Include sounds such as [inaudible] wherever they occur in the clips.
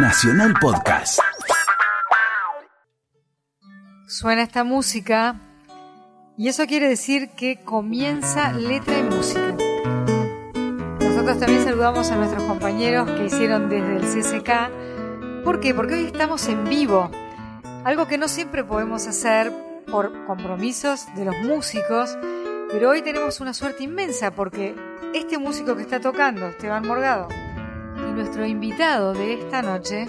Nacional Podcast. Suena esta música y eso quiere decir que comienza letra y música. Nosotros también saludamos a nuestros compañeros que hicieron desde el CSK. ¿Por qué? Porque hoy estamos en vivo. Algo que no siempre podemos hacer por compromisos de los músicos, pero hoy tenemos una suerte inmensa porque este músico que está tocando, Esteban Morgado, nuestro invitado de esta noche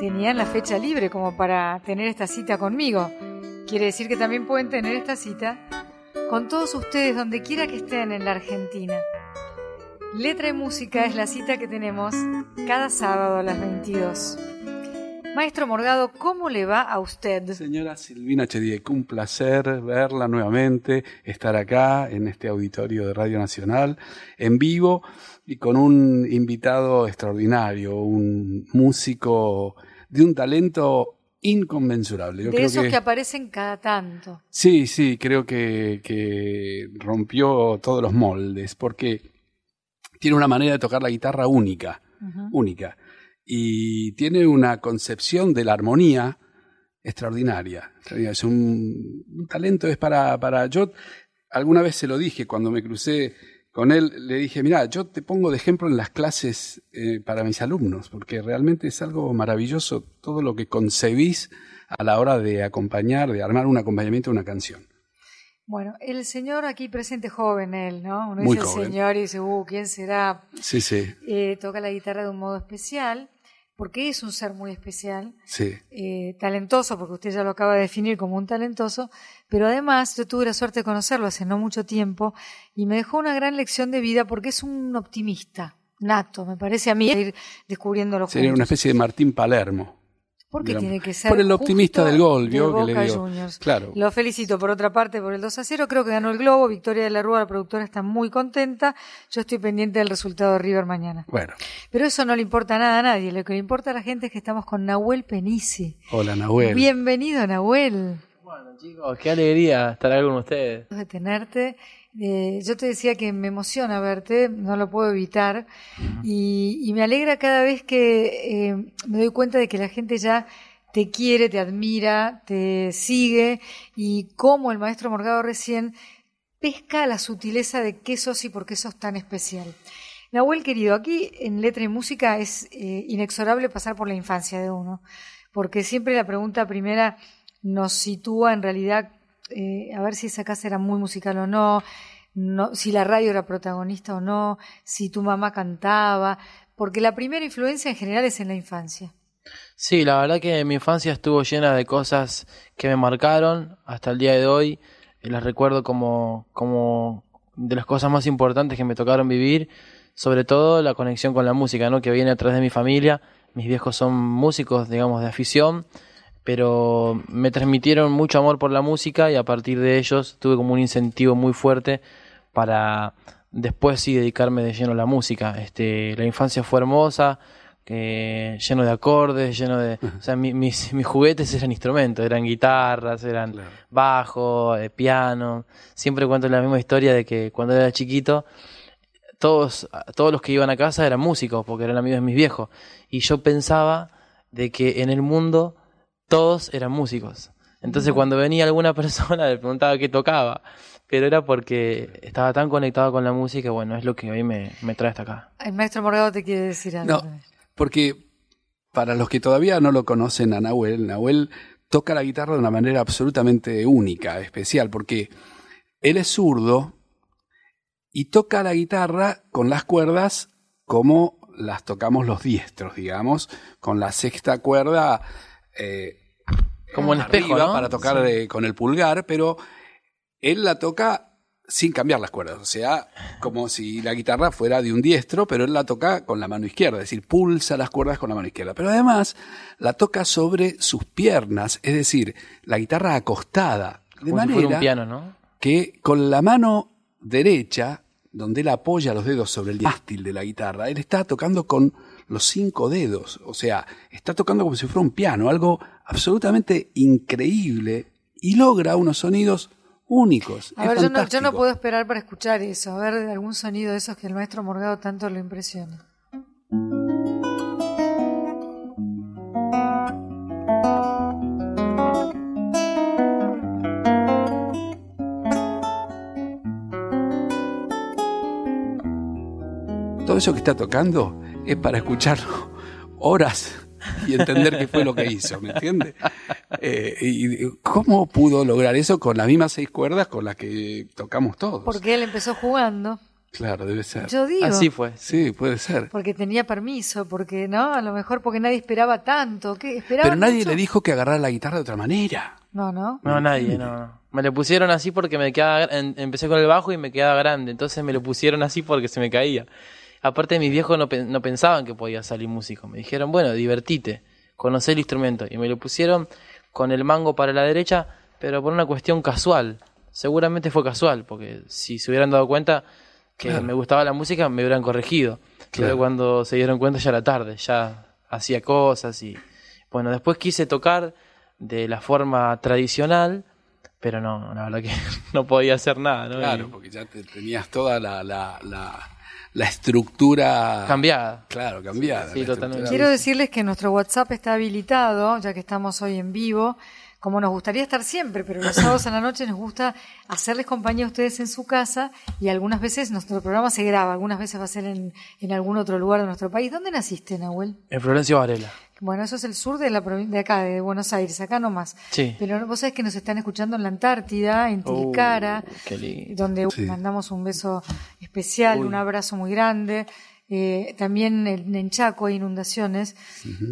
tenían la fecha libre como para tener esta cita conmigo. Quiere decir que también pueden tener esta cita con todos ustedes donde quiera que estén en la Argentina. Letra y música es la cita que tenemos cada sábado a las 22. Maestro Morgado, ¿cómo le va a usted? Señora Silvina Chediek, un placer verla nuevamente, estar acá en este auditorio de Radio Nacional, en vivo y con un invitado extraordinario, un músico de un talento inconmensurable. de esos que... aparecen cada tanto. Sí, sí, creo que, que rompió todos los moldes, porque tiene una manera de tocar la guitarra única, única y tiene una concepción de la armonía extraordinaria. Es un, talento, es para, para... Yo alguna vez se lo dije cuando me crucé con él, le dije, mira, yo te pongo de ejemplo en las clases eh, para mis alumnos, porque realmente es algo maravilloso todo lo que concebís a la hora de acompañar, de armar un acompañamiento de una canción. Bueno, el señor aquí presente joven, él, ¿no? Uno dice el señor y dice, uh, ¿quién será? Sí, sí. Eh, toca la guitarra de un modo especial porque es un ser muy especial, eh, talentoso, porque usted ya lo acaba de definir como un talentoso, pero además yo tuve la suerte de conocerlo hace no mucho tiempo y me dejó una gran lección de vida porque es un optimista nato, me parece a mí, ir descubriendo Sería una especie de Martín Palermo. ¿Por qué tiene que ser? Por el optimista del gol, ¿vio? que le dio. Claro. Lo felicito por otra parte por el 2 a 0. Creo que ganó el Globo. Victoria de la Rúa, la productora está muy contenta. Yo estoy pendiente del resultado de River mañana. Bueno. Pero eso no le importa nada a nadie. Lo que le importa a la gente es que estamos con Nahuel Penici. Hola, Nahuel. Bienvenido, Nahuel. Bueno, chicos, qué alegría estar con ustedes. De tenerte. Eh, yo te decía que me emociona verte, no lo puedo evitar, y, me alegra cada vez que eh, me doy cuenta de que la gente ya te quiere, te admira, te sigue, y como el maestro Morgado recién pesca la sutileza de qué sos y por qué sos tan especial. Nahuel querido, aquí en Letra y Música es eh, inexorable pasar por la infancia de uno, porque siempre la pregunta primera nos sitúa en realidad eh, a ver si esa casa era muy musical o no, no, si la radio era protagonista o no, si tu mamá cantaba, porque la primera influencia en general es en la infancia. Sí, la verdad que mi infancia estuvo llena de cosas que me marcaron hasta el día de hoy. Y las recuerdo como, como de las cosas más importantes que me tocaron vivir, sobre todo la conexión con la música, ¿no? que viene a través de mi familia. Mis viejos son músicos, digamos, de afición pero me transmitieron mucho amor por la música y a partir de ellos tuve como un incentivo muy fuerte para después sí dedicarme de lleno a la música. Este, la infancia fue hermosa, lleno de acordes, lleno de... O sea, mis, mis, juguetes eran instrumentos, eran guitarras, eran bajo, eh, piano. Siempre cuento la misma historia de que cuando era chiquito, todos, todos los que iban a casa eran músicos, porque eran amigos de mis viejos. Y yo pensaba de que en el mundo todos eran músicos. Entonces cuando venía alguna [laughs] persona le preguntaba qué tocaba, pero era porque estaba tan conectado con la música, bueno, es lo que hoy me, trae hasta acá. El maestro Morgado te quiere decir algo. No, porque para los que todavía no lo conocen a Nahuel, Nahuel toca la guitarra de una manera absolutamente única, especial, porque él es zurdo y toca la guitarra con las cuerdas como las tocamos los diestros, digamos, con la sexta cuerda eh, como en espejo, para tocar eh, con el pulgar, pero él la toca sin cambiar las cuerdas, o sea, como si la guitarra fuera de un diestro, pero él la toca con la mano izquierda, es decir, pulsa las cuerdas con la mano izquierda, pero además la toca sobre sus piernas, es decir, la guitarra acostada, de manera un piano, ¿no? que con la mano derecha, donde él apoya los dedos sobre el mástil de la guitarra, él está tocando con los cinco dedos. O sea, está tocando como si fuera un piano, algo absolutamente increíble y logra unos sonidos únicos. A ver, yo no, puedo esperar para escuchar eso, a ver algún sonido de esos que el maestro Morgado tanto lo impresiona. Todo eso que está tocando es para escucharlo horas y entender qué fue lo que hizo, ¿me entiendes? Eh, y cómo pudo lograr eso con las mismas seis cuerdas con las que tocamos todos. Porque él empezó jugando. Claro, debe ser. Yo digo. Así fue. Sí, puede ser. Porque tenía permiso, porque no, a lo mejor porque nadie esperaba tanto. ¿Qué? ¿Esperaban Pero nadie mucho? le dijo que agarrara la guitarra de otra manera. No, no. No, nadie, no. Me lo pusieron así porque me quedaba, empecé con el bajo y me quedaba grande, entonces me lo pusieron así porque se me caía. Aparte mis viejos no, no pensaban que podía salir músico, me dijeron, bueno, divertite, conocé el instrumento, y me lo pusieron con el mango para la derecha, pero por una cuestión casual, seguramente fue casual, porque si se hubieran dado cuenta que me gustaba la música, me hubieran corregido, Claro. pero cuando se dieron cuenta ya era tarde, ya hacía cosas y... Bueno, después quise tocar de la forma tradicional, pero no, la verdad que [laughs] no podía hacer nada, ¿no? Claro, porque ya te- tenías toda la, la, la, la estructura. cambiada. Claro, cambiada. Sí, totalmente. Quiero decirles que nuestro WhatsApp está habilitado, ya que estamos hoy en vivo. Como nos gustaría estar siempre, pero los sábados a la noche nos gusta hacerles compañía a ustedes en su casa y algunas veces nuestro programa se graba, algunas veces va a ser en, en algún otro lugar de nuestro país. ¿Dónde naciste, Nahuel? En Florencio Varela. Bueno, eso es el sur de la de acá, de Buenos Aires, acá nomás. Sí. Pero vos sabés que nos están escuchando en la Antártida, en Oh, qué lindo. donde Sí. mandamos un beso especial, Uy. un abrazo muy grande. Eh, también en, en Chaco hay inundaciones.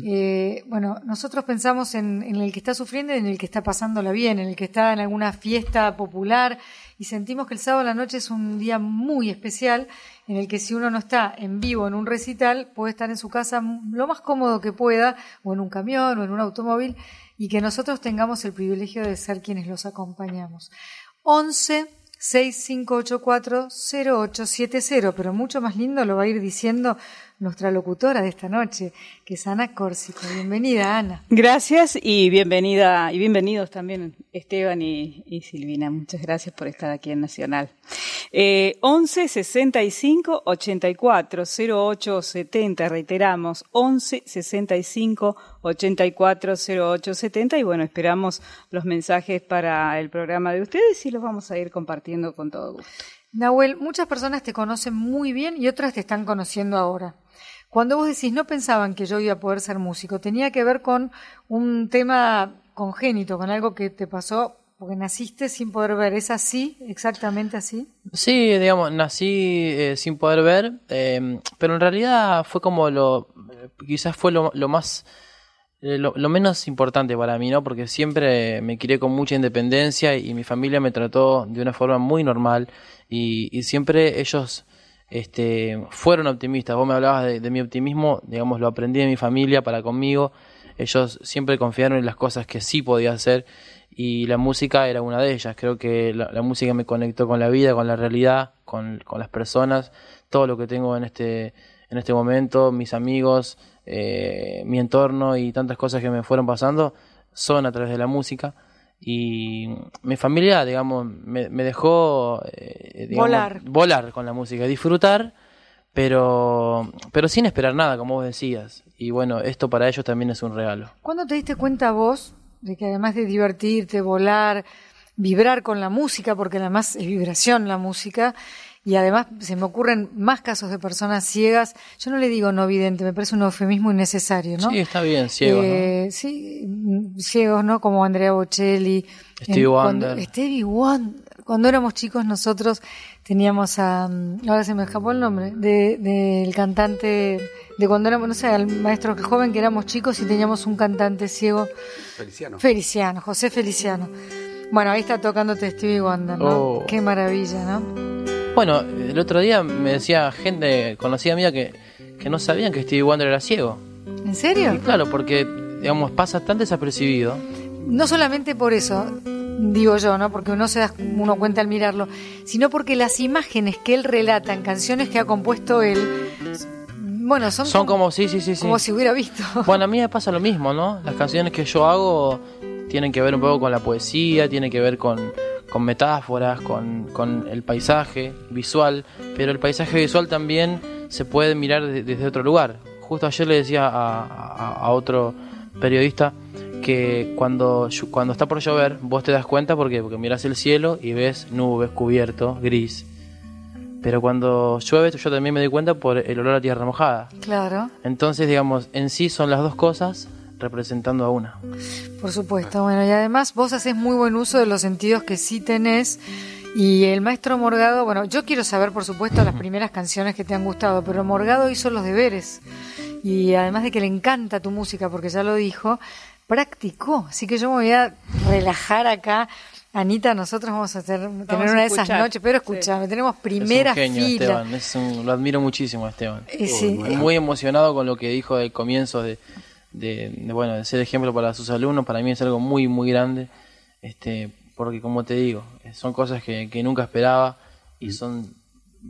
Eh, bueno, nosotros pensamos en, en el que está sufriendo y en el que está pasándola bien, en el que está en alguna fiesta popular y sentimos que el sábado a la noche es un día muy especial en el que si uno no está en vivo en un recital puede estar en su casa lo más cómodo que pueda o en un camión o en un automóvil y que nosotros tengamos el privilegio de ser quienes los acompañamos. 11 6584 0870, pero mucho más lindo lo va a ir diciendo nuestra locutora de esta noche, que es Ana Córsico. Bienvenida, Ana. Gracias y bienvenida y bienvenidos también Esteban y, y Silvina. Muchas gracias por estar aquí en Nacional. Eh, 11 65 84 08 70, reiteramos, 11 65 84 08 70 y bueno, esperamos los mensajes para el programa de ustedes y los vamos a ir compartiendo con todo gusto. Nahuel, muchas personas te conocen muy bien y otras te están conociendo ahora. Cuando vos decís no pensaban que yo iba a poder ser músico, tenía que ver con un tema congénito, con algo que te pasó porque naciste sin poder ver. ¿Es así? ¿Exactamente así? Sí, digamos, nací eh, sin poder ver, eh, pero en realidad fue como lo, quizás fue lo, lo más, eh, lo, menos importante para mí, ¿no? Porque siempre me crié con mucha independencia y mi familia me trató de una forma muy normal y, siempre ellos este, fueron optimistas. Vos me hablabas de, mi optimismo, digamos, lo aprendí de mi familia para conmigo. Ellos siempre confiaron en las cosas que sí podía hacer y la música era una de ellas. Creo que la, la música me conectó con la vida, con la realidad, con, con las personas, todo lo que tengo en este, en este momento, mis amigos, eh, mi entorno y tantas cosas que me fueron pasando son a través de la música. Y mi familia, digamos, me, me dejó eh, digamos, Volar. volar con la música, disfrutar, pero, pero sin esperar nada, como vos decías. Y bueno, esto para ellos también es un regalo. ¿Cuándo te diste cuenta vos de que además de divertirte, volar, vibrar con la música, porque además es vibración la música, y además se me ocurren más casos de personas ciegas, yo no le digo no vidente, me parece un eufemismo innecesario, ¿no? Sí, está bien, ciego, ¿no? Eh, Sí, mm, ciegos, ¿no? Como Andrea Bocelli. Stevie En- cuando- Wonder. Stevie Wonder. Cuando éramos chicos nosotros teníamos a, mm, ahora se me escapó el nombre, de- del cantante, de cuando éramos, no sé, al maestro joven que éramos chicos y teníamos un cantante ciego, Feliciano. Feliciano, José Feliciano. Bueno, ahí está tocándote Stevie Wonder, ¿no? Oh. Qué maravilla, ¿no? Bueno, el otro día me decía gente conocida mía que, que no sabían que Stevie Wonder era ciego. ¿En Y serio? claro, porque, digamos, pasa tan desapercibido. No solamente por eso, digo yo, ¿no? Porque uno se da uno cuenta al mirarlo, sino porque las imágenes que él relata en canciones que ha compuesto él, bueno, son, Son como, sí, sí, sí. como si hubiera visto. [laughs] Bueno, a mí me pasa lo mismo, ¿no? Las canciones que yo hago tienen que ver un poco con la poesía, tienen que ver con, con metáforas, con, con el paisaje visual, pero el paisaje visual también se puede mirar de- desde otro lugar. Justo ayer le decía a, a- a otro periodista que cuando, cuando está por llover, vos te das cuenta ¿por qué? porque miras el cielo y ves nubes, cubierto, gris. Pero cuando llueve, yo también me doy cuenta por el olor a tierra mojada. Claro. Entonces, digamos, en sí son las dos cosas representando a una. Por supuesto, bueno, y además vos haces muy buen uso de los sentidos que sí tenés. Y el maestro Morgado, bueno, yo quiero saber, por supuesto, las [laughs] primeras canciones que te han gustado, pero Morgado hizo los deberes. Y además de que le encanta tu música, porque ya lo dijo, practicó. Así que yo me voy a relajar acá. Anita, nosotros vamos a tener, tener una de esas noches, pero escúchame, tenemos primera es un genio, fila. Esteban, es un- lo admiro muchísimo a Esteban. Eh, sí. Muy emocionado con lo que dijo del comienzo de, de, de, bueno, de ser ejemplo para sus alumnos. Para mí es algo muy, muy grande. Este, porque como te digo, son cosas que, que nunca esperaba y son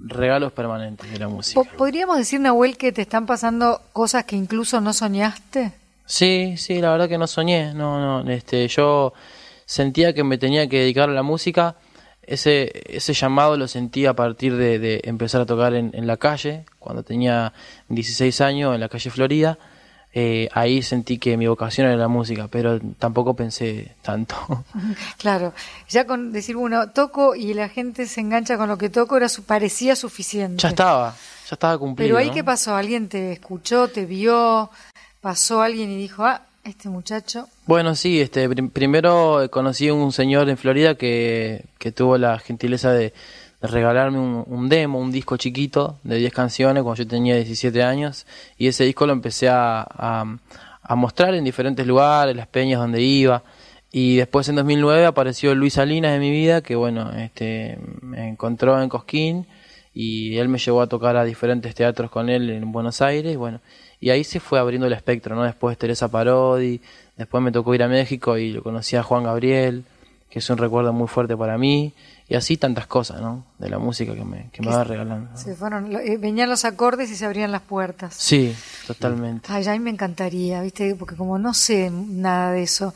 regalos permanentes de la música. Po- ¿Podríamos decir, Nahuel, que te están pasando cosas que incluso no soñaste? Sí, sí, la verdad que no soñé, no, no, este, yo sentía que me tenía que dedicar a la música, ese, ese llamado lo sentí a partir de, de empezar a tocar en, en la calle, cuando tenía 16 años, en la calle Florida, eh, ahí sentí que mi vocación era la música, pero tampoco pensé tanto. [laughs] Claro, ya con decir, bueno, toco y la gente se engancha con lo que toco, era su, parecía suficiente. ya estaba, ya estaba cumplido. Pero ahí, ¿no? ¿qué pasó? ¿Alguien te escuchó, te vio? ¿Pasó alguien y dijo, ah, este muchacho? Bueno, sí, este, prim- primero conocí a un señor en Florida que, que tuvo la gentileza de regalarme un, demo, un disco chiquito de 10 canciones cuando yo tenía 17 años. Y ese disco lo empecé a, a, mostrar en diferentes lugares, las peñas donde iba. Y después en 2009 apareció Luis Salinas en mi vida que bueno, este, me encontró en Cosquín y él me llevó a tocar a diferentes teatros con él en Buenos Aires y bueno, y ahí se fue abriendo el espectro, ¿no? Después Teresa Parodi, después me tocó ir a México y conocí a Juan Gabriel, que es un recuerdo muy fuerte para mí, y así tantas cosas, ¿no? De la música que me, que me va regalando. ¿no? Se fueron, eh, venían los acordes y se abrían las puertas. Sí, totalmente. Ay, a mí me encantaría, ¿viste? Porque como no sé nada de eso,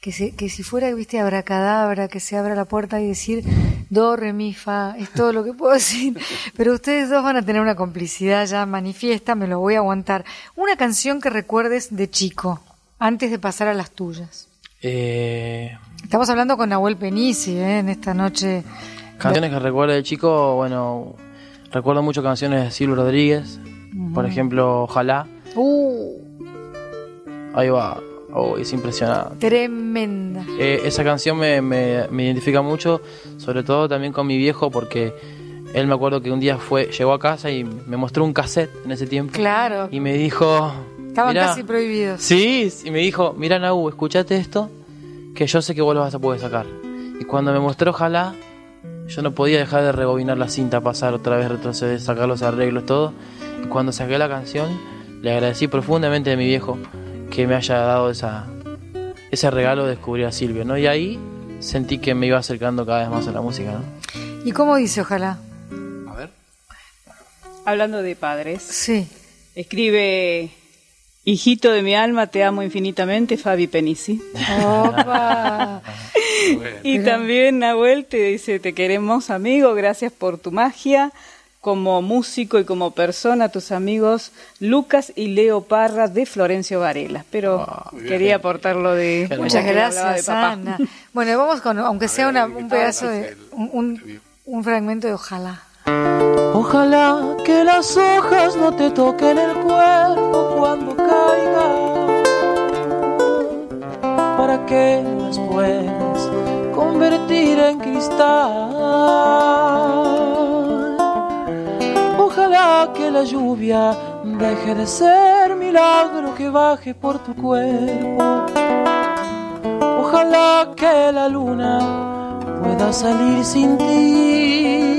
que, se, que si fuera, ¿viste? Abracadabra, que se abra la puerta y decir do, re, mi, fa, es todo lo que puedo [laughs] decir. Pero ustedes dos van a tener una complicidad ya manifiesta, me lo voy a aguantar. Una canción que recuerdes de chico, antes de pasar a las tuyas. Eh, Estamos hablando con Nahuel Penici, ¿eh? En esta noche. canciones que recuerdo de chico, bueno, recuerdo mucho canciones de Silvio Rodríguez, por ejemplo, Ojalá, Uh, ahí va, oh, es impresionante. tremenda. Eh, esa canción me, me- me identifica mucho, sobre todo también con mi viejo, porque él me acuerdo que un día fue, llegó a casa y me mostró un cassette en ese tiempo. Claro, Y me dijo. estaban "Mirá". casi prohibidos. Sí, y me dijo, mira Nau, escuchate esto, que yo sé que vos lo vas a poder sacar. Y cuando me mostró Ojalá, yo no podía dejar de rebobinar la cinta, pasar otra vez, retroceder, sacar los arreglos, todo. Y cuando saqué la canción, le agradecí profundamente a mi viejo que me haya dado esa, ese regalo de descubrir a Silvio, ¿no? Y ahí sentí que me iba acercando cada vez más a la música, ¿no? ¿Y cómo dice ojalá? A ver. Hablando de padres, Sí. escribe Hijito de mi alma, te amo infinitamente, Fabi Penici. Opa. Y también Nahuel te dice, te queremos amigo, gracias por tu magia. Como músico y como persona, tus amigos Lucas y Leo Parra de Florencio Varela. Pero quería aportarlo de... Muchas de gracias. Ana. Bueno, vamos con, aunque sea una- un pedazo de, el- un, un- un fragmento de ojalá. Ojalá que las hojas no te toquen el cuerpo cuando caigan, para que las puedas convertir en cristal. Ojalá que la lluvia deje de ser milagro que baje por tu cuerpo. Ojalá que la luna pueda salir sin ti.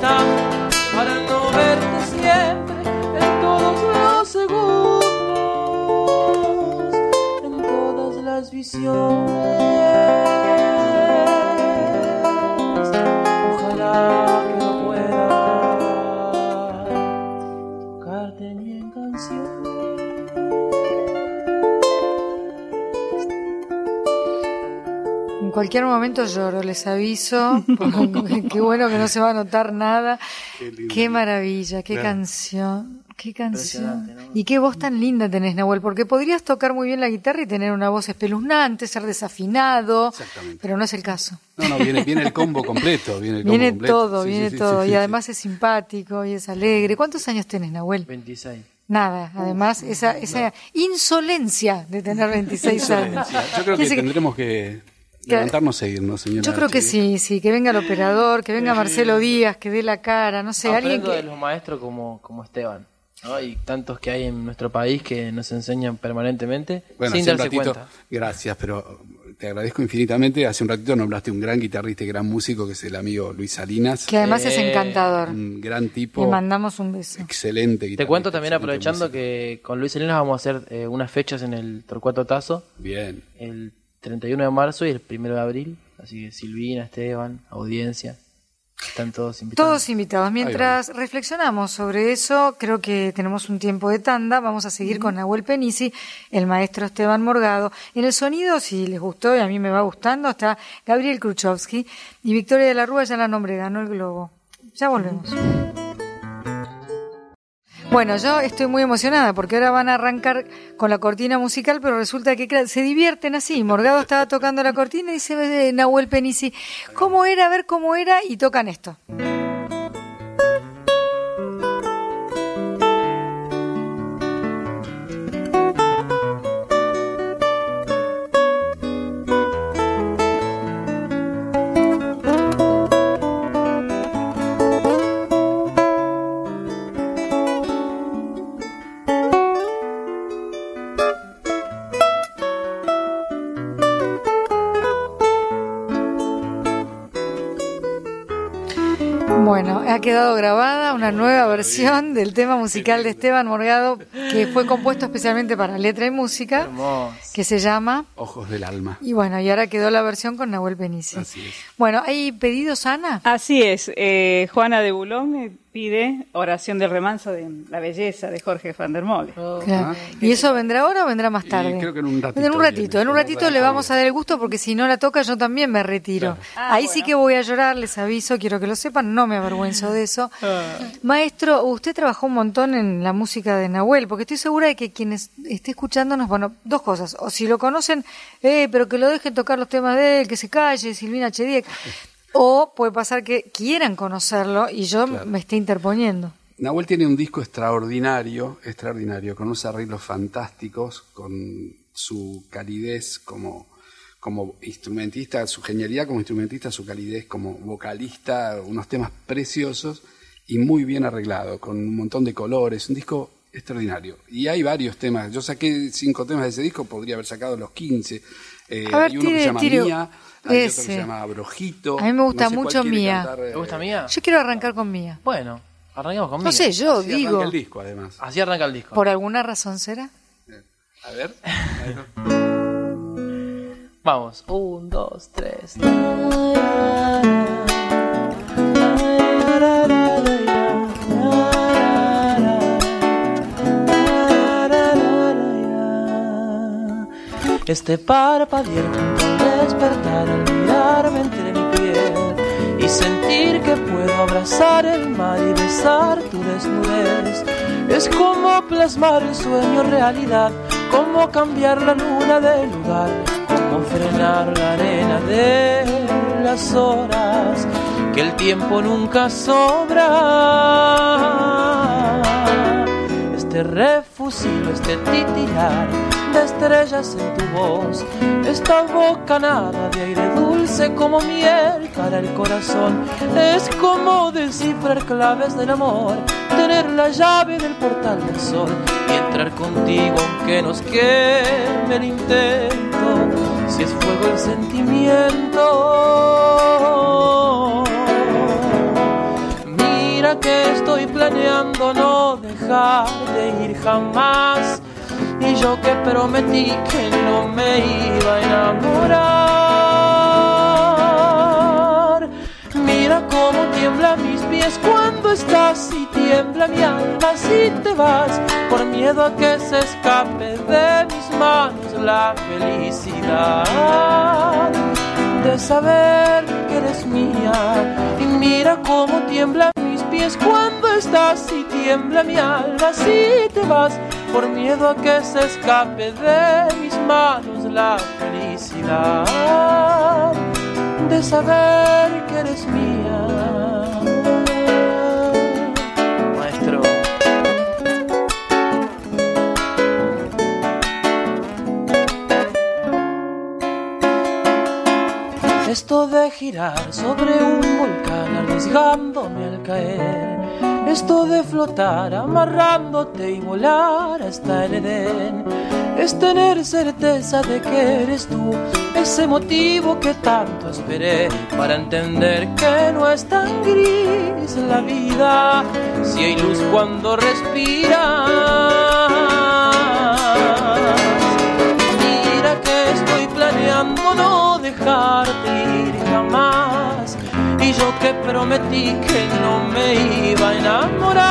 para no verte siempre en todos los segundos en todas las visiones. Cualquier momento lloro, les aviso. [laughs] [laughs] Qué bueno que no se va a notar nada. Qué, maravilla, qué canción. Qué canción. Y qué voz tan linda tenés, Nahuel, porque podrías tocar muy bien la guitarra y tener una voz espeluznante, ser desafinado, pero no es el caso. No, no, viene, viene el combo completo. Viene, viene todo, viene todo. y además es simpático y es alegre. ¿Cuántos años tenés, Nahuel? 26. Nada, además esa, esa insolencia de tener 26 años. Yo creo que tendremos que levantarnos e irnos, señora. Yo creo que sí, sí, que venga el operador, que venga Marcelo Díaz, que dé la cara, no sé, alguien que... de los maestros como, como Esteban. ¿no? Y tantos que hay en nuestro país que nos enseñan permanentemente sin darse cuenta. Gracias, pero te agradezco infinitamente. Hace un ratito nombraste un gran guitarrista y gran músico que es el amigo Luis Salinas. Que además es eh, encantador. Un gran tipo. Le mandamos un beso. Excelente guitarrista. Te cuento también aprovechando que con Luis Salinas vamos a hacer eh, unas fechas en el Torcuato Tazo. Bien. El 31 de marzo y el 1 de abril. Así que Silvina, Esteban, audiencia. Están todos invitados. Todos invitados. Mientras reflexionamos sobre eso, creo que tenemos un tiempo de tanda. Vamos a seguir con Nahuel Penisi, el maestro Esteban Morgado. En el sonido, si les gustó y a mí me va gustando, está Gabriel Kruchowski y Victoria de la Rúa, ya la nombre ganó el globo. Ya volvemos. Bueno, yo estoy muy emocionada porque ahora van a arrancar con la cortina musical, pero resulta que se divierten así. Morgado estaba tocando la cortina y dice Nahuel Penisi, ¿cómo era? A ver cómo era y tocan esto. Grabada una nueva versión del tema musical de Esteban Morgado que fue compuesto especialmente para letra y música, que se llama Ojos del Alma. Y bueno, y ahora quedó la versión con Nahuel Benicio. Así es. Bueno, ¿hay pedidos, Ana? Así es. Eh, Juana de Bulón eh, pide oración del remanso de la belleza de Jorge van der Mole. Oh, ¿Y eso vendrá ahora o vendrá más tarde? creo que en un ratito. En un ratito, en un ratito le vamos a dar el gusto porque si no la toca yo también me retiro. Ah, Ahí sí que voy a llorar, les aviso, quiero que lo sepan, no me avergüenzo de eso. Ah. Maestro, usted trabajó un montón en la música de Nahuel, porque estoy segura de que quienes esté escuchándonos, bueno, dos cosas, o si lo conocen, eh, pero que lo dejen tocar los temas de él, que se calle, Silvina Chediek. O puede pasar que quieran conocerlo y yo me esté interponiendo. Nahuel tiene un disco extraordinario, extraordinario, con unos arreglos fantásticos, con su calidez como, como instrumentista, su genialidad como instrumentista, su calidez como vocalista, unos temas preciosos y muy bien arreglado, con un montón de colores, un disco extraordinario. Y hay varios temas, yo saqué cinco temas de ese disco, podría haber sacado los quince. Eh, hay uno que se llama Mía, hay otro que se llama Brojito. A mí me gusta mucho Mía. ¿Te gusta Mía? Yo quiero arrancar con Mía. Bueno, arranquemos con Mía. No sé, yo Así digo. Arranca el disco, además. Así arranca el disco. ¿Por alguna razón será? A ver. [laughs] Vamos, un, dos, tres. Este parpadear al despertar al mirarme entre mi piel y sentir que puedo abrazar el mar y besar tu desnudez. Es como plasmar el sueño realidad, como cambiar la luna de lugar, como frenar la arena de las horas, que el tiempo nunca sobra. Este refusil, este titilar estrellas en tu voz, esta bocanada de aire dulce como miel para el corazón, es como descifrar claves del amor, tener la llave del portal del sol y entrar contigo aunque nos queme el intento, si es fuego el sentimiento. Mira que estoy planeando no dejar de ir jamás y yo que prometí que no me iba a enamorar. Mira cómo cómo tiembla mis pies cuando estás y tiembla mi alma si te vas. Por miedo a que se escape de mis manos la felicidad de saber que eres mía. Y mira cómo tiembla mis pies cuando estás y tiembla mi alma si te vas por miedo a que se escape de mis manos la felicidad de saber que eres mía. Maestro. Esto de girar sobre un volcán arriesgándome al caer. Esto de flotar amarrándote y volar hasta el Edén. Es tener certeza de que eres tú ese motivo que tanto esperé para entender que no es tan gris la vida si hay luz cuando respiras. Mira que estoy planeando no dejarte ir jamás y yo que prometí que no me iba a enamorar.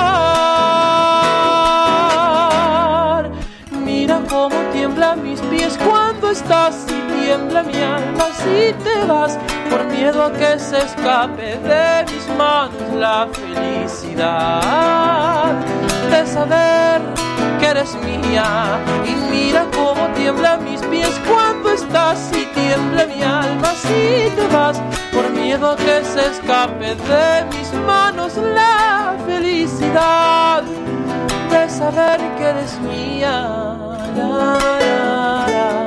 Mira cómo tiemblan mis pies cuando estás y tiembla mi alma si te vas por miedo a que se escape de mis manos la felicidad de saber que eres mía y mira cómo tiembla mis pies cuando estás y tiembla mi alma si te miedo que se escape de mis manos la felicidad de saber que eres mía. La, la, la.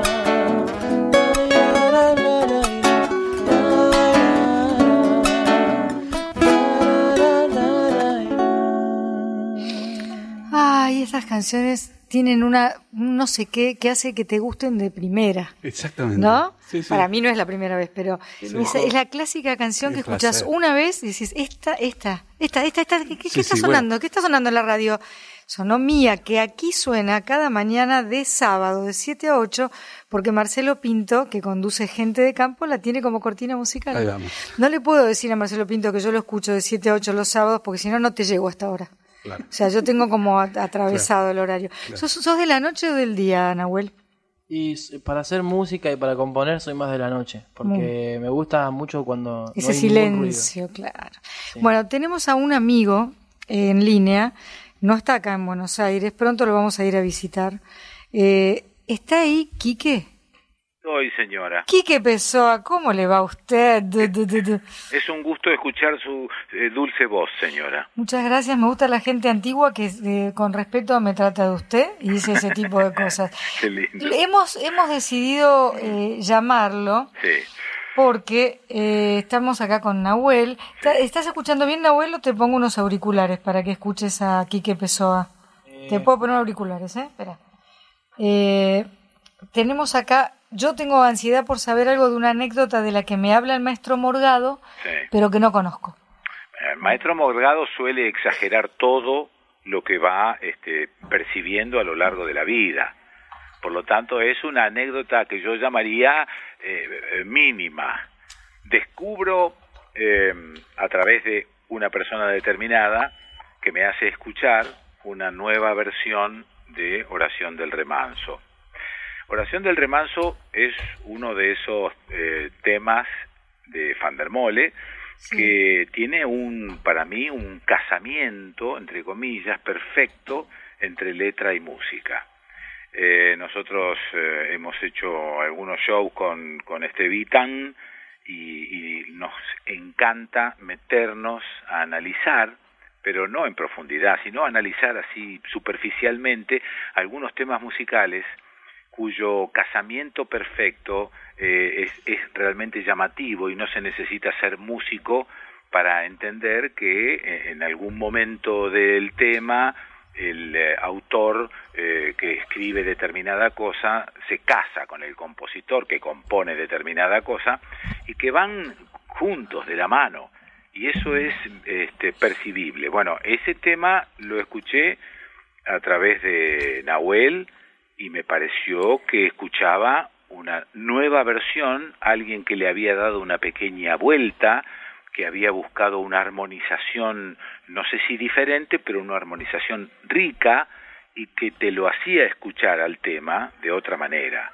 Esas canciones tienen una, un no sé qué, que hace que te gusten de primera. Exactamente. ¿No? Sí, sí. Para mí no es la primera vez, pero es, es la clásica canción que escuchas una vez y dices, esta, esta, esta, esta, esta, ¿qué, está sonando? bueno. ¿Qué está sonando en la radio? Sonó mía, que aquí suena cada mañana de sábado, de 7 a 8, porque Marcelo Pinto, que conduce Gente de Campo, la tiene como cortina musical. Ahí vamos. No le puedo decir a Marcelo Pinto que yo lo escucho de 7 a 8 los sábados, porque si no, no te llego hasta ahora. Claro. O sea, yo tengo como at- atravesado el horario. ¿Sos, ¿Sos de la noche o del día, Nahuel? Y para hacer música y para componer soy más de la noche, porque me gusta mucho cuando no Ese hay ningún ruido. silencio, claro. Bueno, tenemos a un amigo en línea, no está acá en Buenos Aires, pronto lo vamos a ir a visitar. Eh, ¿Está ahí Quique? Soy señora. Quique Pessoa, ¿cómo le va a usted? Es un gusto escuchar su eh, dulce voz, señora. Muchas gracias, me gusta la gente antigua que eh, con respeto me trata de usted y dice ese tipo de cosas. [laughs] Qué lindo. Hemos, hemos decidido eh, llamarlo Sí. porque eh, estamos acá con Nahuel. ¿Está- ¿Estás escuchando bien, Nahuel, o te pongo unos auriculares para que escuches a Quique Pessoa? Te puedo poner auriculares, ¿eh? Espera. Eh, tenemos acá, yo tengo ansiedad por saber algo de una anécdota de la que me habla el maestro Morgado, sí. pero que no conozco. El maestro Morgado suele exagerar todo lo que va este, percibiendo a lo largo de la vida. Por lo tanto, es una anécdota que yo llamaría eh, eh, mínima. Descubro eh, a través de una persona determinada que me hace escuchar una nueva versión de Oración del Remanso. Oración del Remanso es uno de esos eh, temas de Van der Mole que tiene un, para mí, un casamiento, entre comillas, perfecto entre letra y música. Eh, nosotros eh, hemos hecho algunos shows con, con este Vitan y, y nos encanta meternos a analizar, pero no en profundidad, sino analizar así superficialmente algunos temas musicales cuyo casamiento perfecto eh, es, es realmente llamativo y no se necesita ser músico para entender que eh, en algún momento del tema el eh, autor que escribe determinada cosa se casa con el compositor que compone determinada cosa y que van juntos de la mano y eso es este, percibible. Bueno, ese tema lo escuché a través de Nahuel y me pareció que escuchaba una nueva versión, alguien que le había dado una pequeña vuelta, que había buscado una armonización, no sé si diferente, pero una armonización rica y que te lo hacía escuchar al tema de otra manera.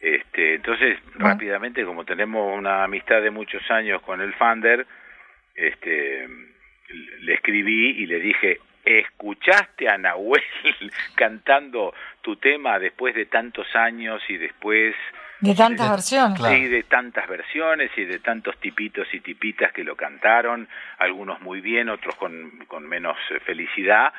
Este, entonces, rápidamente, como tenemos una amistad de muchos años con el Fander, este, le escribí y le dije, ¿escuchaste a Nahuel [laughs] cantando tu tema después de tantos años y después de tantas versiones. Sí, de tantas versiones y de tantos tipitos y tipitas que lo cantaron, algunos muy bien, otros con, con menos eh, felicidad.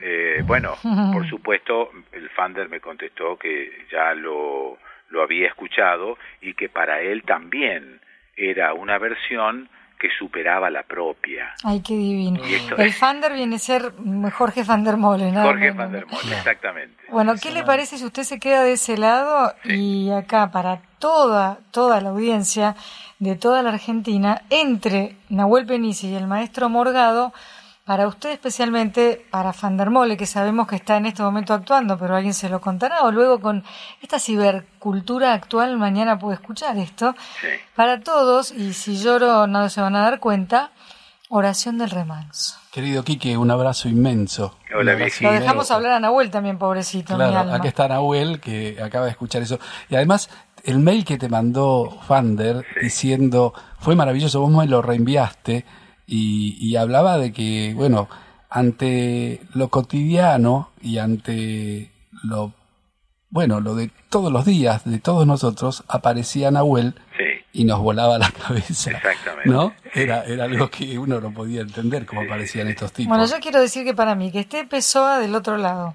Eh, bueno, [laughs] por supuesto, el Fander me contestó que ya lo, lo había escuchado y que para él también era una versión que superaba la propia. Ay, qué divino. El Fander viene a ser Jorge Van der Molen. Jorge Van der exactamente. Bueno, ¿qué le parece si usted se queda de ese lado y acá para toda, toda la audiencia de toda la Argentina, entre Nahuel Penice y el maestro Morgado, para usted especialmente, para Fandermole, que sabemos que está en este momento actuando, pero alguien se lo contará, o luego con esta cibercultura actual, mañana puede escuchar esto. Para todos, y si lloro no se van a dar cuenta, oración del remanso. Querido Quique, un abrazo inmenso. Hola, Lo dejamos hablar a Nahuel también, pobrecito. Claro, aquí está Nahuel, que acaba de escuchar eso. Y además, el mail que te mandó Fander diciendo, fue maravilloso, vos me lo reenviaste, y, hablaba de que, bueno, ante lo cotidiano y ante lo, bueno, lo de todos los días, de todos nosotros, aparecía Nahuel y nos volaba la cabeza. Exactamente. ¿No? Era, era algo que uno no podía entender cómo aparecían estos tipos. Bueno, yo quiero decir que para mí, que esté Pessoa del otro lado.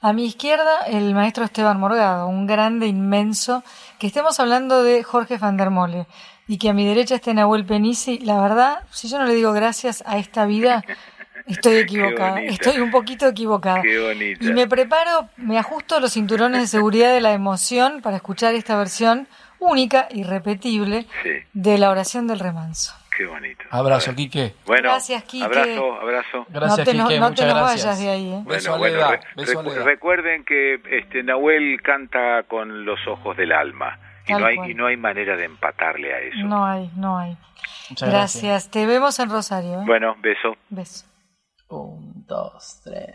A mi izquierda, el maestro Esteban Morgado, un grande, inmenso, que estemos hablando de Jorge van der Mole y que a mi derecha esté Nahuel Penisi, la verdad, si yo no le digo gracias a esta vida, estoy equivocada. Estoy un poquito equivocada. y me preparo, me ajusto los cinturones de seguridad de la emoción para escuchar esta versión única, irrepetible, de la oración del remanso. Qué bonito. Abrazo, Quique. Bueno, gracias, Quique. Abrazo, abrazo. Gracias, no te, Quique. no, te nos vayas de ahí. ¿eh? Bueno, bueno, recuerden que este Nahuel canta con los ojos del alma. Y no, hay, y no hay manera de empatarle a eso. No hay, no hay. gracias. Te vemos en Rosario. ¿eh? Bueno, beso. Beso. Un, dos, tres.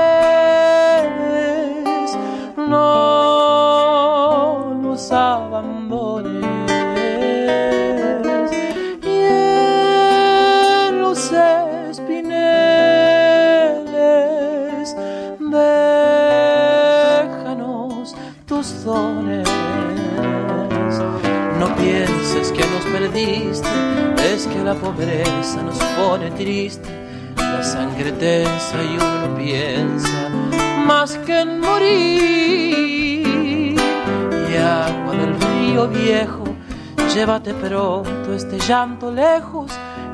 la pobreza nos pone triste. La sangre tensa y uno piensa más que en morir agua del río viejo, llévate pronto este llanto lejos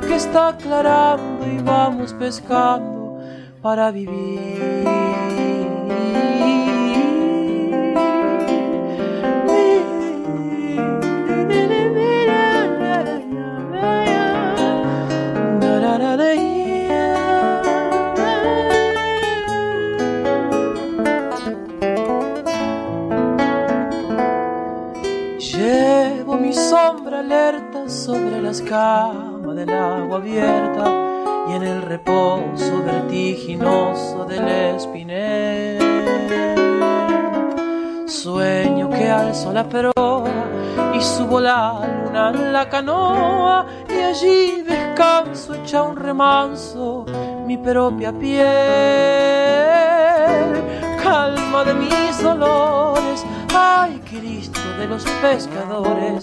que está aclarando y vamos pescando para vivir. Del agua abierta y en el reposo vertiginoso del espinel. Sueño que alzo la proa y subo la luna en la canoa y allí descanso echa un remanso mi propia piel. Calma de mis dolores, ay Cristo de los pescadores,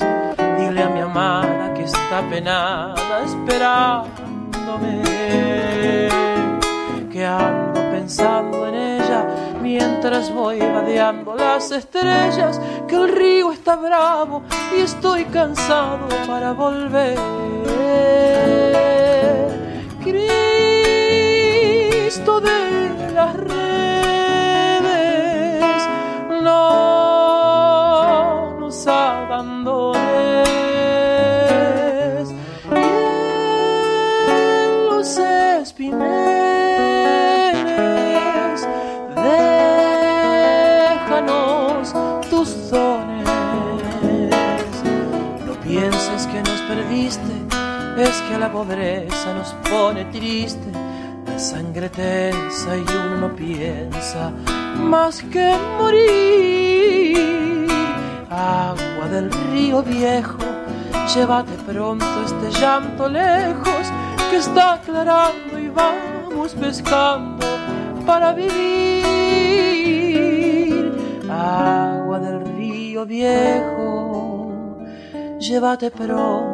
dile a mi amada está penada esperándome, que ando pensando en ella mientras voy vadeando las estrellas, que el río está bravo y estoy cansado para volver. Cristo de las es que la pobreza nos pone triste. La sangre tensa y uno no piensa más que morir. Agua del río viejo, llévate pronto este llanto lejos que está aclarando y vamos pescando para vivir. Agua del río viejo, llévate pronto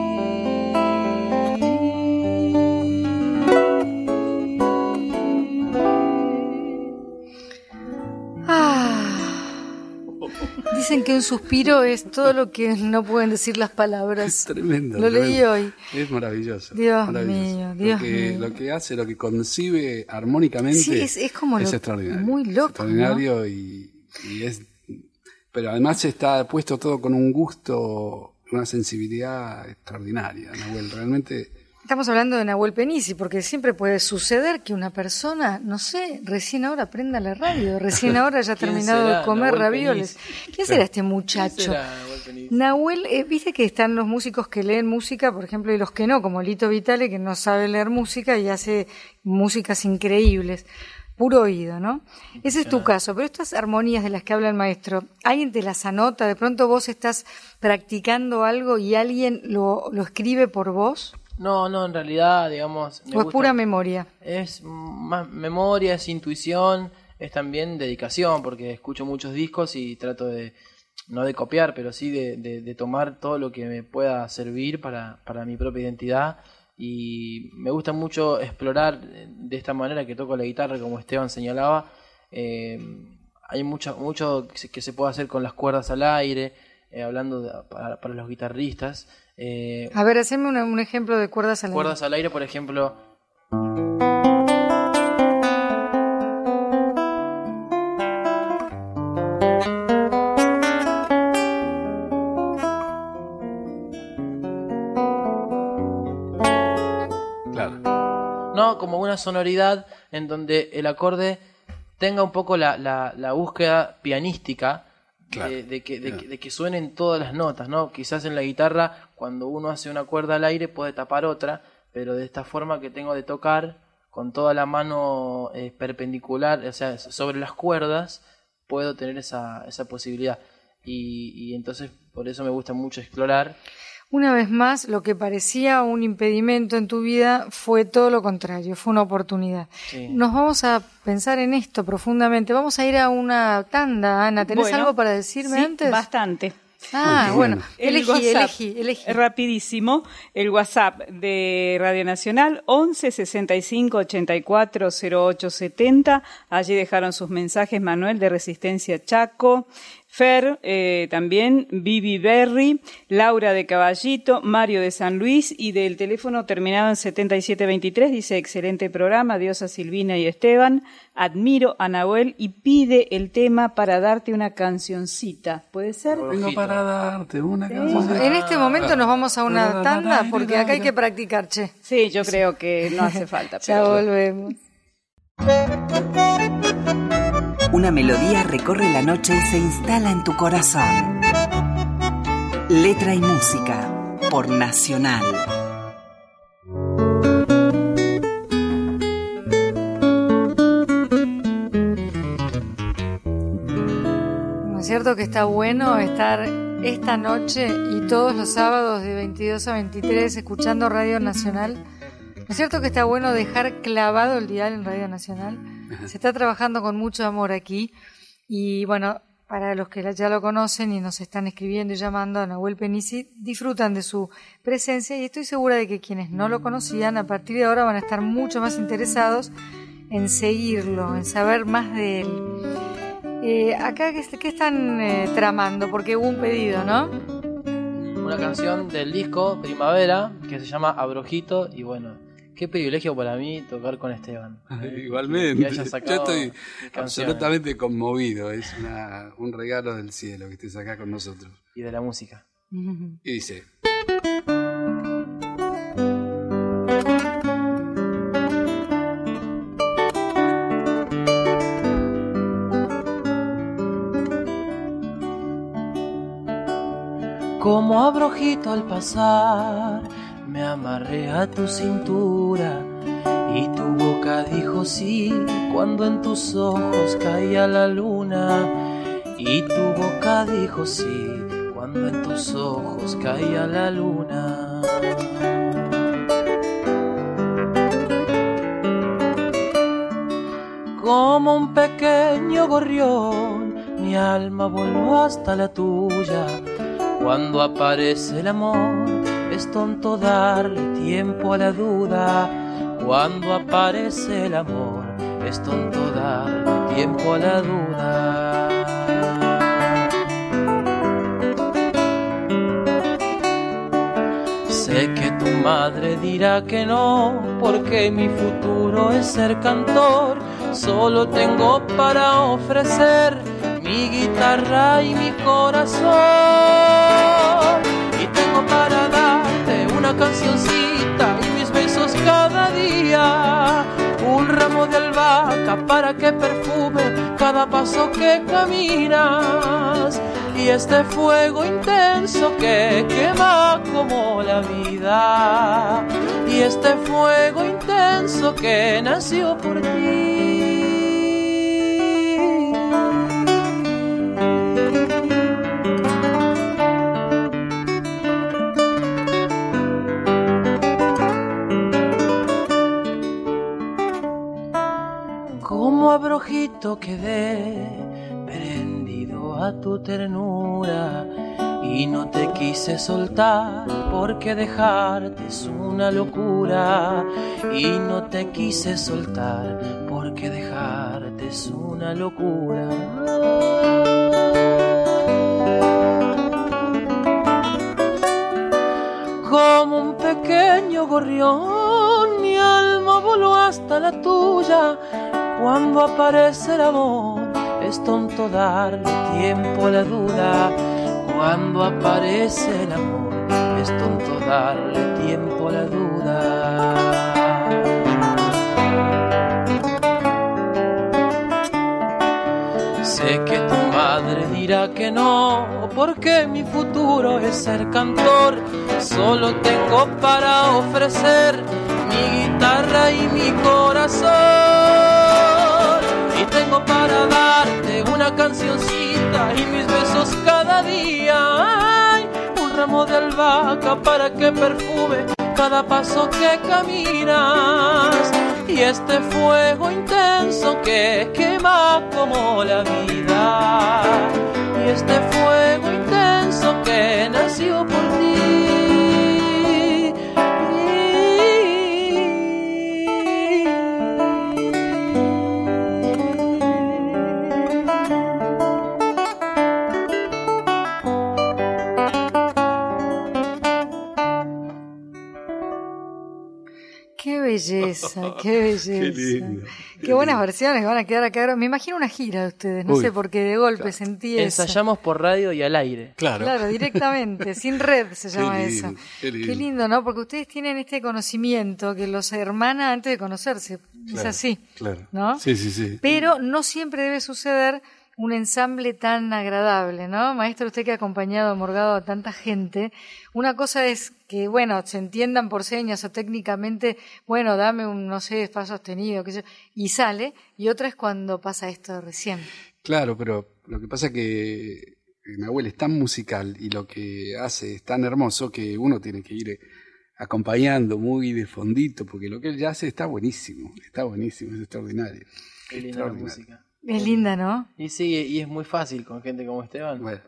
Dicen que un suspiro es todo lo que no pueden decir las palabras. [laughs] Tremendo. Lo leí hoy. Es maravilloso. Dios maravilloso. mío, Dios lo que, mío. Lo que hace, lo que concibe armónicamente Sí, es- es como lo- extraordinario. muy Es loco, extraordinario y, y es. Pero además está puesto todo con un gusto, una sensibilidad extraordinaria, Nahuel. Realmente. Estamos hablando de Nahuel Penisi, porque siempre puede suceder que una persona, no sé, recién ahora prenda la radio, recién ahora haya [laughs] ¿Quién terminado será? de comer Nahuel ravioles. ¿Quién será este muchacho? ¿Quién será Nahuel Penisi? Nahuel, eh, viste que están los músicos que leen música, por ejemplo, y los que no, como Lito Vitale, que no sabe leer música y hace músicas increíbles. Puro oído, ¿no? Ese es tu caso, pero estas armonías de las que habla el maestro, ¿alguien te las anota? ¿De pronto vos estás practicando algo y alguien lo, lo escribe por vos? No, no, en realidad, digamos... me ¿O es gusta- pura memoria? Es más memoria, es intuición, es también dedicación, porque escucho muchos discos y trato de, no de copiar, pero sí de, de- de tomar todo lo que me pueda servir para, para mi propia identidad. Y me gusta mucho explorar de esta manera que toco la guitarra, como Esteban señalaba. Eh, hay mucho, mucho que se, que se puede hacer con las cuerdas al aire, eh, hablando de- para, para los guitarristas. Eh, A ver, haceme un ejemplo de cuerdas al aire. cuerdas al aire, por ejemplo, Claro. ¿no? Como una sonoridad en donde el acorde tenga un poco la, la, la búsqueda pianística Claro. de, de que, de, Claro. que, de que suenen todas las notas, ¿no? Quizás en la guitarra, cuando uno hace una cuerda al aire, puede tapar otra, pero de esta forma que tengo de tocar con toda la mano eh, perpendicular, o sea, sobre las cuerdas, puedo tener esa, esa posibilidad. Y, y entonces por eso me gusta mucho explorar. Una vez más, lo que parecía un impedimento en tu vida fue todo lo contrario, fue una oportunidad. Sí. Nos vamos a pensar en esto profundamente. Vamos a ir a una tanda, Ana. ¿Tenés Bueno, algo para decirme sí, antes? Bastante. Ah, bueno, bien. El elegí, WhatsApp, elegí, elegí. Rapidísimo. El WhatsApp de Radio Nacional 11 65 84 08 70. Allí dejaron sus mensajes Manuel de Resistencia Chaco, Fer, eh, también, Vivi Berry, Laura de Caballito, Mario de San Luis y del teléfono terminado en 7723 dice excelente programa, Diosa Silvina y Esteban, admiro a Nahuel y pide el tema para darte una cancioncita. ¿Puede ser? Vengo para darte una cancioncita. En este momento nos vamos a una tanda porque acá hay que practicar, che. Sí, yo creo que no hace falta. [laughs] Ya volvemos. Una melodía recorre la noche y se instala en tu corazón. Letra y música por Nacional. ¿No es cierto que está bueno estar esta noche y todos los sábados de 22 a 23 escuchando Radio Nacional? ¿No es cierto que está bueno dejar clavado el dial en Radio Nacional? Se está trabajando con mucho amor aquí y bueno, para los que ya lo conocen y nos están escribiendo y llamando a Nahuel Penici, disfrutan de su presencia y estoy segura de que quienes no lo conocían a partir de ahora van a estar mucho más interesados en seguirlo, en saber más de él. Eh, acá, ¿qué, qué están eh, tramando? Porque hubo un pedido, ¿no? Una canción del disco Primavera que se llama Abrojito y bueno, qué privilegio para mí tocar con Esteban. Que Igualmente, yo estoy absolutamente conmovido. Es una- un regalo del cielo que estés acá con nosotros. Y de la música. [laughs] Y dice: Como abrojito al pasar, me amarré a tu cintura y tu boca dijo sí cuando en tus ojos caía la luna. Y tu boca dijo sí cuando en tus ojos caía la luna. Como un pequeño gorrión, mi alma voló hasta la tuya. Cuando aparece el amor, es tonto darle tiempo a la duda. Cuando aparece el amor, es tonto darle tiempo a la duda. Sé que tu madre dirá que no, porque mi futuro es ser cantor. Solo tengo para ofrecer mi guitarra y mi corazón. Para darte una cancioncita y mis besos cada día. Un ramo de albahaca para que perfume cada paso que caminas. Y este fuego intenso que quema como la vida. Y este fuego intenso que nació por ti. Abrojito quedé prendido a tu ternura y no te quise soltar porque dejarte es una locura y no te quise soltar porque dejarte es una locura. Como un pequeño gorrión, mi alma voló hasta la tuya. Cuando aparece el amor, es tonto darle tiempo a la duda. Cuando aparece el amor, es tonto darle tiempo a la duda. Sé que tu madre dirá que no, porque mi futuro es ser cantor. Solo tengo para ofrecer mi guitarra y mi corazón. Para darte una cancioncita y mis besos cada día. Un ramo de albahaca para que perfume cada paso que caminas. Y este fuego intenso que quema como la vida. Y este fuego intenso que nació por ti. Belleza, qué [laughs] belleza. Qué lindo, Qué, qué buenas lindo. versiones van a quedar acá. Me imagino una gira de ustedes, no Uy, sé, porque de golpe sentí eso. Ensayamos por radio y al aire. Claro. Claro, directamente, [laughs] sin red se Qué llama lindo, eso. qué lindo. ¿no? Porque ustedes tienen este conocimiento que los hermana antes de conocerse. Es Claro, así. Claro. ¿No? Sí, sí, sí. Pero no siempre debe suceder un ensamble tan agradable, ¿no? Maestro, usted que ha acompañado a Morgado a tanta gente, una cosa es que, bueno, se entiendan por señas o técnicamente, bueno, dame un, no sé, fa sostenido, qué sé y sale, y otra es cuando pasa esto recién. Claro, pero lo que pasa es que Nahuel es tan musical y lo que hace es tan hermoso que uno tiene que ir eh, acompañando muy de fondito, porque lo que él ya hace está buenísimo, está buenísimo, es extraordinario. Qué linda la Extraordinario. música. Es linda, ¿no? Y sí, y es muy fácil con gente como Esteban. Bueno,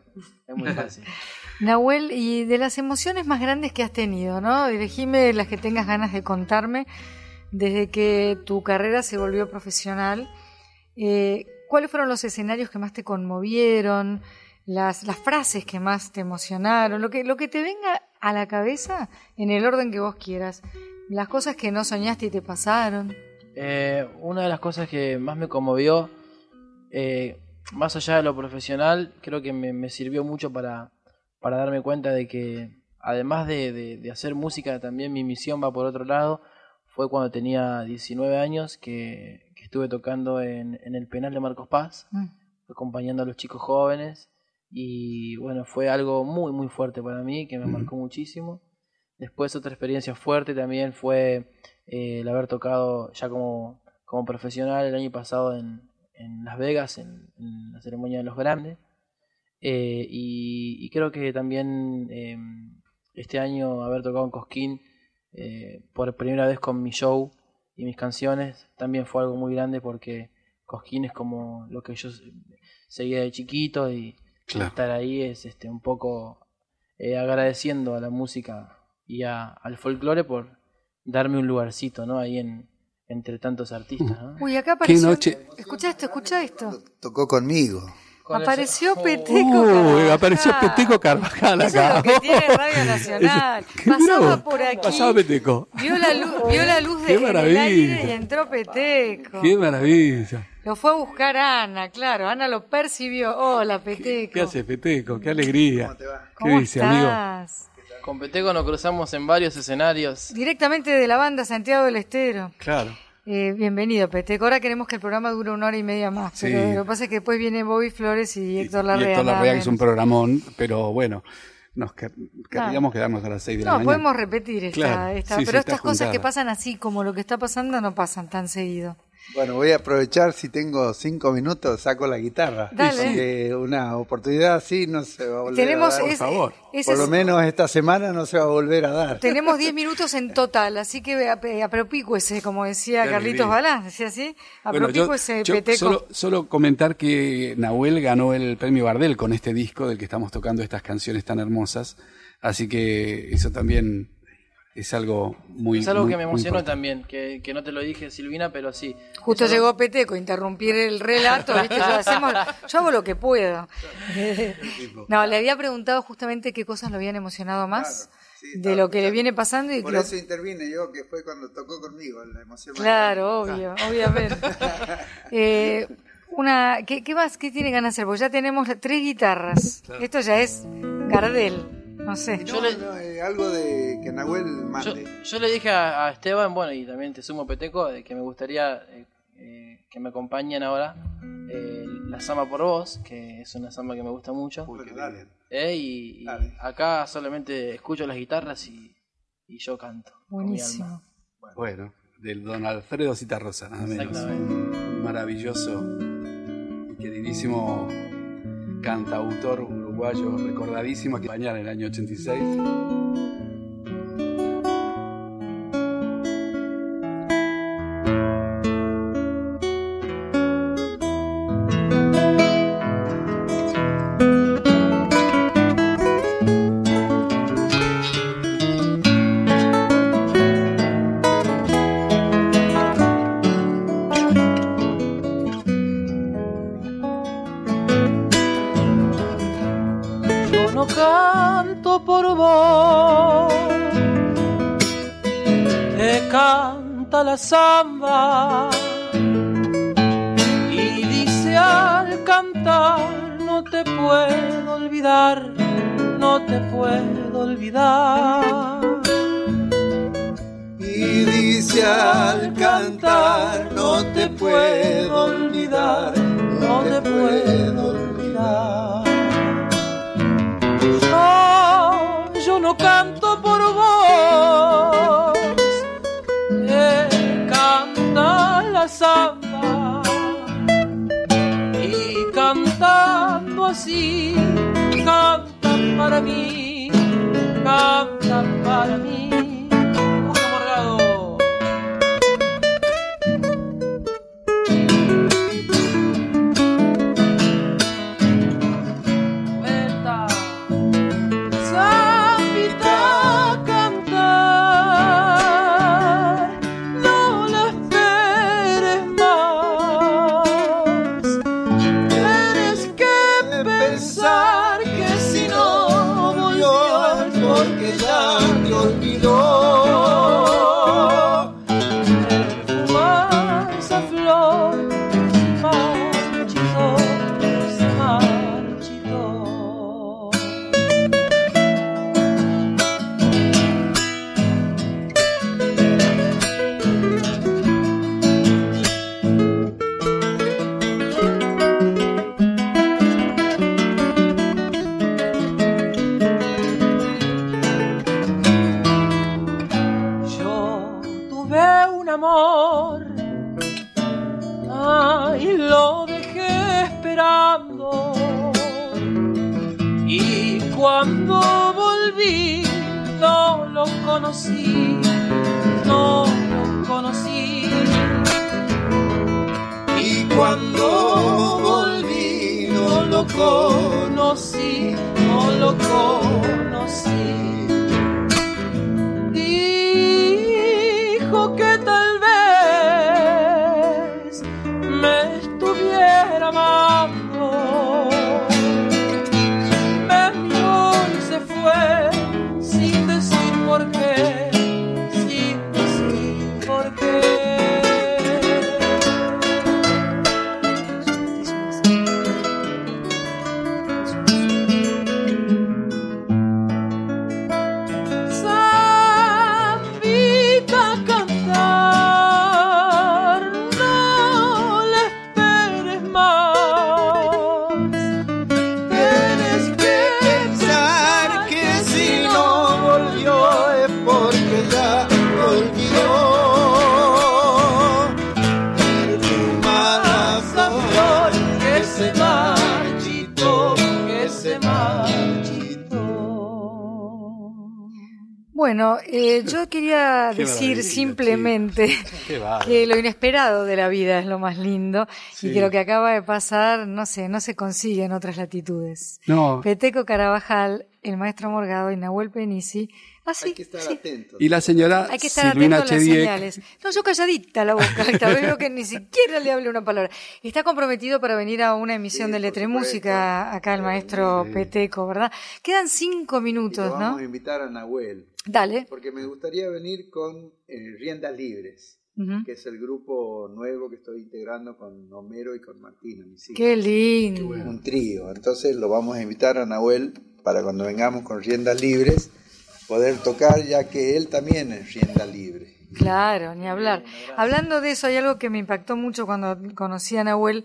Es muy fácil. [laughs] Nahuel, y de las emociones más grandes que has tenido, ¿no? Dirigime las que tengas ganas de contarme desde que tu carrera se volvió profesional. Eh, ¿Cuáles fueron los escenarios que más te conmovieron? Las, las frases que más te emocionaron, lo que, lo que te venga a la cabeza en el orden que vos quieras. Las cosas que no soñaste y te pasaron. Eh, una de las cosas que más me conmovió, eh, más allá de lo profesional, creo que me, me sirvió mucho para, para darme cuenta de que, además de, de- de hacer música, también mi misión va por otro lado. Fue cuando tenía 19 años que, que estuve tocando en, en el penal de Marcos Paz, Mm. acompañando a los chicos jóvenes. Y bueno, fue algo muy, muy fuerte para mí, que me marcó muchísimo. Después otra experiencia fuerte también fue eh, el haber tocado ya como, como profesional el año pasado en, en Las Vegas, en, en la ceremonia de los grandes. Eh, y, y creo que también eh, este año haber tocado en Cosquín eh, por primera vez con mi show y mis canciones también fue algo muy grande porque Cosquín es como lo que yo seguía de chiquito y Claro. estar ahí es este un poco eh, agradeciendo a la música y a- al folclore por darme un lugarcito, ¿no? Ahí en entre tantos artistas, ¿no? Uy, acá apareció. noche? Escucha esto, escucha esto. Tocó conmigo. Con Apareció Peteco. Uy, Carvajal. apareció Peteco Carvajal Eso es acá. lo que tiene [laughs] Radio Nacional. ¿Qué Pasaba por aquí. Pasaba Peteco. Vio la luz, vio la luz de, Qué el aire y entró Peteco. Qué maravilla. Lo fue a buscar Ana, claro. Ana lo percibió. Hola, Peteco. ¿Qué hace Peteco? Qué alegría. ¿Cómo te va? ¿Qué ¿Cómo dice, amigo? Con Peteco nos cruzamos en varios escenarios. Directamente de la banda Santiago del Estero. Claro. Eh, bienvenido, Peteco. Ahora queremos que el programa dure una hora y media más. Sí. Pero lo que pasa es que después viene Bobby Flores y Héctor Larrea. y Héctor Larrea, que es un programón, pero bueno, nos quer- querríamos quedarnos a las 6 de la No, mañana. podemos repetir esta, Claro, esta- sí, sí, pero está estas cosas que pasan así como lo que está pasando no pasan tan seguido. Bueno, voy a aprovechar, si tengo cinco minutos, saco la guitarra. Dale. Porque una oportunidad así no se va a volver Tenemos a dar. es- favor. ese Por lo menos esta semana no se va a volver a dar. Tenemos 10 [laughs] minutos en total, así que ap- apropícuese, como decía Carlitos. Balán, decía así, Bueno, yo, apropícuese, yo Peteco. solo, solo comentar que Nahuel ganó el premio Bardel con este disco del que estamos tocando estas canciones tan hermosas. Así que eso también es algo muy es algo muy- que me emocionó también, que, que no te lo dije, Silvina, pero sí. Justo algo- llegó Peteco interrumpir el relato, ¿viste? Yo, hacemos- yo hago lo que puedo. [laughs] No, le había preguntado justamente qué cosas lo habían emocionado más Claro, sí, de lo que le viene pasando y Por lo- eso intervine yo, que fue cuando tocó conmigo, la emoción. Claro, obvio, obviamente. [laughs] Eh, una, ¿qué, qué más? ¿Qué tiene ganas de hacer? Porque ya tenemos tres guitarras. Esto ya es Gardel, no sé. No, Yo le- no, eh, algo de Nahuel Yo, mande. yo le dije a, a Esteban, bueno, y también te sumo Peteco, de que me gustaría eh, eh, que me acompañen ahora eh, la Sama por Vos, que es una samba que me gusta mucho. Bueno, dale. Eh, y, y Dale. acá solamente escucho las guitarras y, y yo canto. con mi alma. Buenísimo. Bueno, del don Alfredo Citarrosa, nada menos. Un maravilloso y queridísimo cantautor uruguayo recordadísimo que bañar en el año 86. Así, canta para mí, canta para mí. Conocí, no lo conocí. Bueno, eh, yo quería Qué decir simplemente [laughs] que lo inesperado de la vida es lo más lindo Sí. y que lo que acaba de pasar, no sé, no se consigue en otras latitudes. No, Peteco Carabajal, el maestro Morgado y Nahuel Penisi. Así, Hay que estar atentos. y la señora hay que estar Silvina atento a las señales. No, yo calladita la boca, [laughs] esta vez veo que ni siquiera le hable una palabra. Está comprometido para venir a una emisión Sí, de supuesto. Música, acá el maestro Peteco, ¿verdad? Quedan cinco Y lo minutos, vamos ¿no? a invitar a Nahuel, Dale. porque me gustaría venir con eh, Riendas Libres, que es el grupo nuevo que estoy integrando con Homero y con Martina, mis hijos. Qué lindo. un trío. Entonces lo vamos a invitar a Nahuel para cuando vengamos con riendas libres poder tocar, ya que él también es rienda libre. Claro, ni hablar. Hablando de eso, hay algo que me impactó mucho cuando conocí a Nahuel,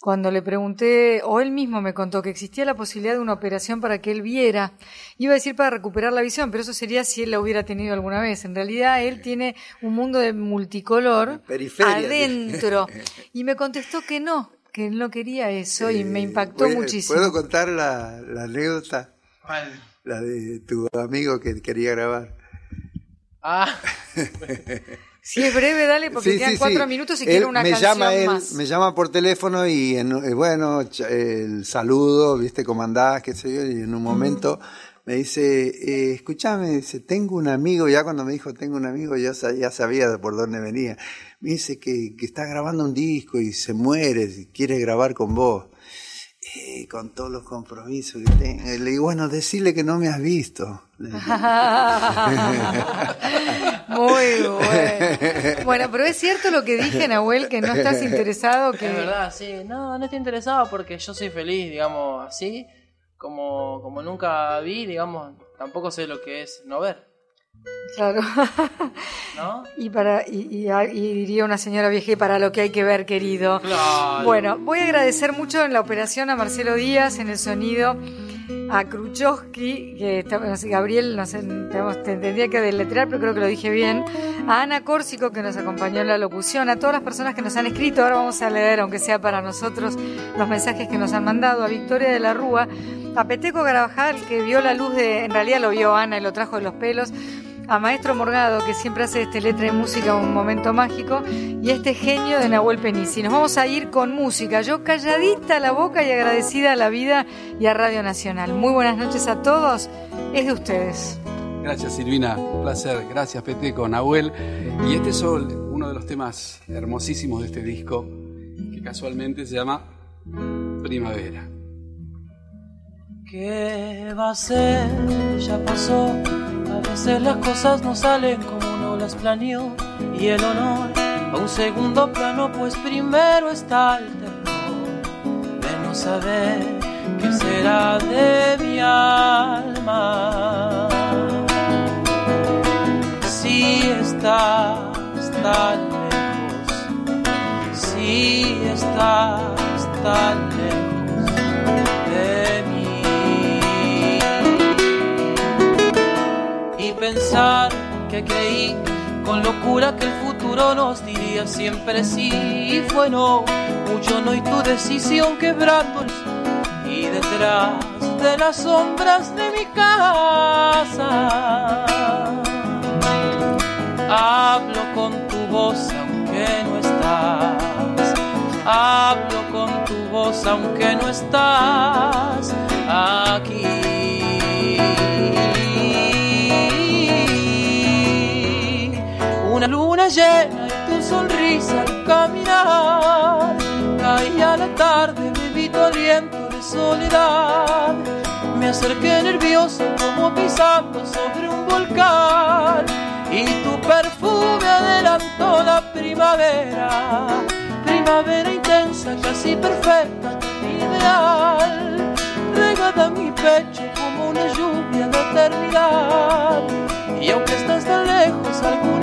cuando le pregunté, o él mismo me contó que existía la posibilidad de una operación para que él viera. Iba a decir para recuperar la visión, pero eso sería si él la hubiera tenido alguna vez. En realidad, él tiene un mundo de multicolor Periferia. adentro. [laughs] Y me contestó que no, que él no quería eso y me impactó ¿puedo- muchísimo. ¿Puedo contar la, la anécdota? La de tu amigo que quería grabar. Ah, [laughs] Si es breve, dale, porque Sí, quedan sí, cuatro sí. minutos y Él quiero una me canción llama él, más. me llama por teléfono y en- eh, bueno, el saludo, viste, cómo andás, qué sé yo, y en un momento me dice, eh, escúchame, dice, tengo un amigo, ya cuando me dijo tengo un amigo, ya, ya sabía por dónde venía. Me dice que, que está grabando un disco y se muere, y quiere grabar con vos. Eh, con todos los compromisos que tengo. Le digo, bueno, decirle que no me has visto. [laughs] Muy bueno. Bueno, pero es cierto lo que dije, Nahuel, que no estás interesado, que... Es verdad, sí. No, no estoy interesado porque yo soy feliz, digamos, así. Como, como nunca vi, digamos, tampoco sé lo que es no ver. Claro. ¿No? [laughs] Y, para, y, y- y diría una señora vieja, y para lo que hay que ver, querido. Claro. Bueno, voy a agradecer mucho en la operación a Marcelo Díaz, en el sonido, a Kruchowski, que está, no sé, Gabriel, no sé, te tendría que deletrear, pero creo que lo dije bien, a Ana Córsico, que nos acompañó en la locución, a todas las personas que nos han escrito, ahora vamos a leer, aunque sea para nosotros, los mensajes que nos han mandado, a Victoria de la Rúa, a Peteco Garabajal, que vio la luz de, en realidad lo vio Ana y lo trajo de los pelos, a Maestro Morgado, que siempre hace de este letra y música un momento mágico, y a este genio de Nahuel Penici. Nos vamos a ir con música, yo calladita la boca y agradecida a la vida y a Radio Nacional. Muy buenas noches a todos, es de ustedes. Gracias Silvina, un placer. Gracias Peteco, Nahuel. Y este es uno de los temas hermosísimos de este disco, que casualmente se llama Primavera. ¿Qué va a ser? Ya pasó. A veces las cosas no salen como uno las planeó. Y el honor a un segundo plano, pues primero está el terror de no saber qué será de mi alma. Si estás tan lejos, si estás tan lejos pensar que creí con locura que el futuro nos diría siempre sí y fue no, mucho no y tu decisión quebrando y detrás de las sombras de mi casa. Hablo con tu voz aunque no estás. Hablo con tu voz aunque no estás. Aquí. Llena y tu sonrisa al caminar. Caía la tarde, bebí tu aliento de soledad. Me acerqué nervioso como pisando sobre un volcán. Y tu perfume adelantó la primavera. Primavera intensa, casi perfecta, ideal. Regada mi pecho como una lluvia de eternidad. Y aunque estás tan lejos, algunas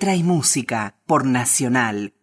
Letra y música por Nacional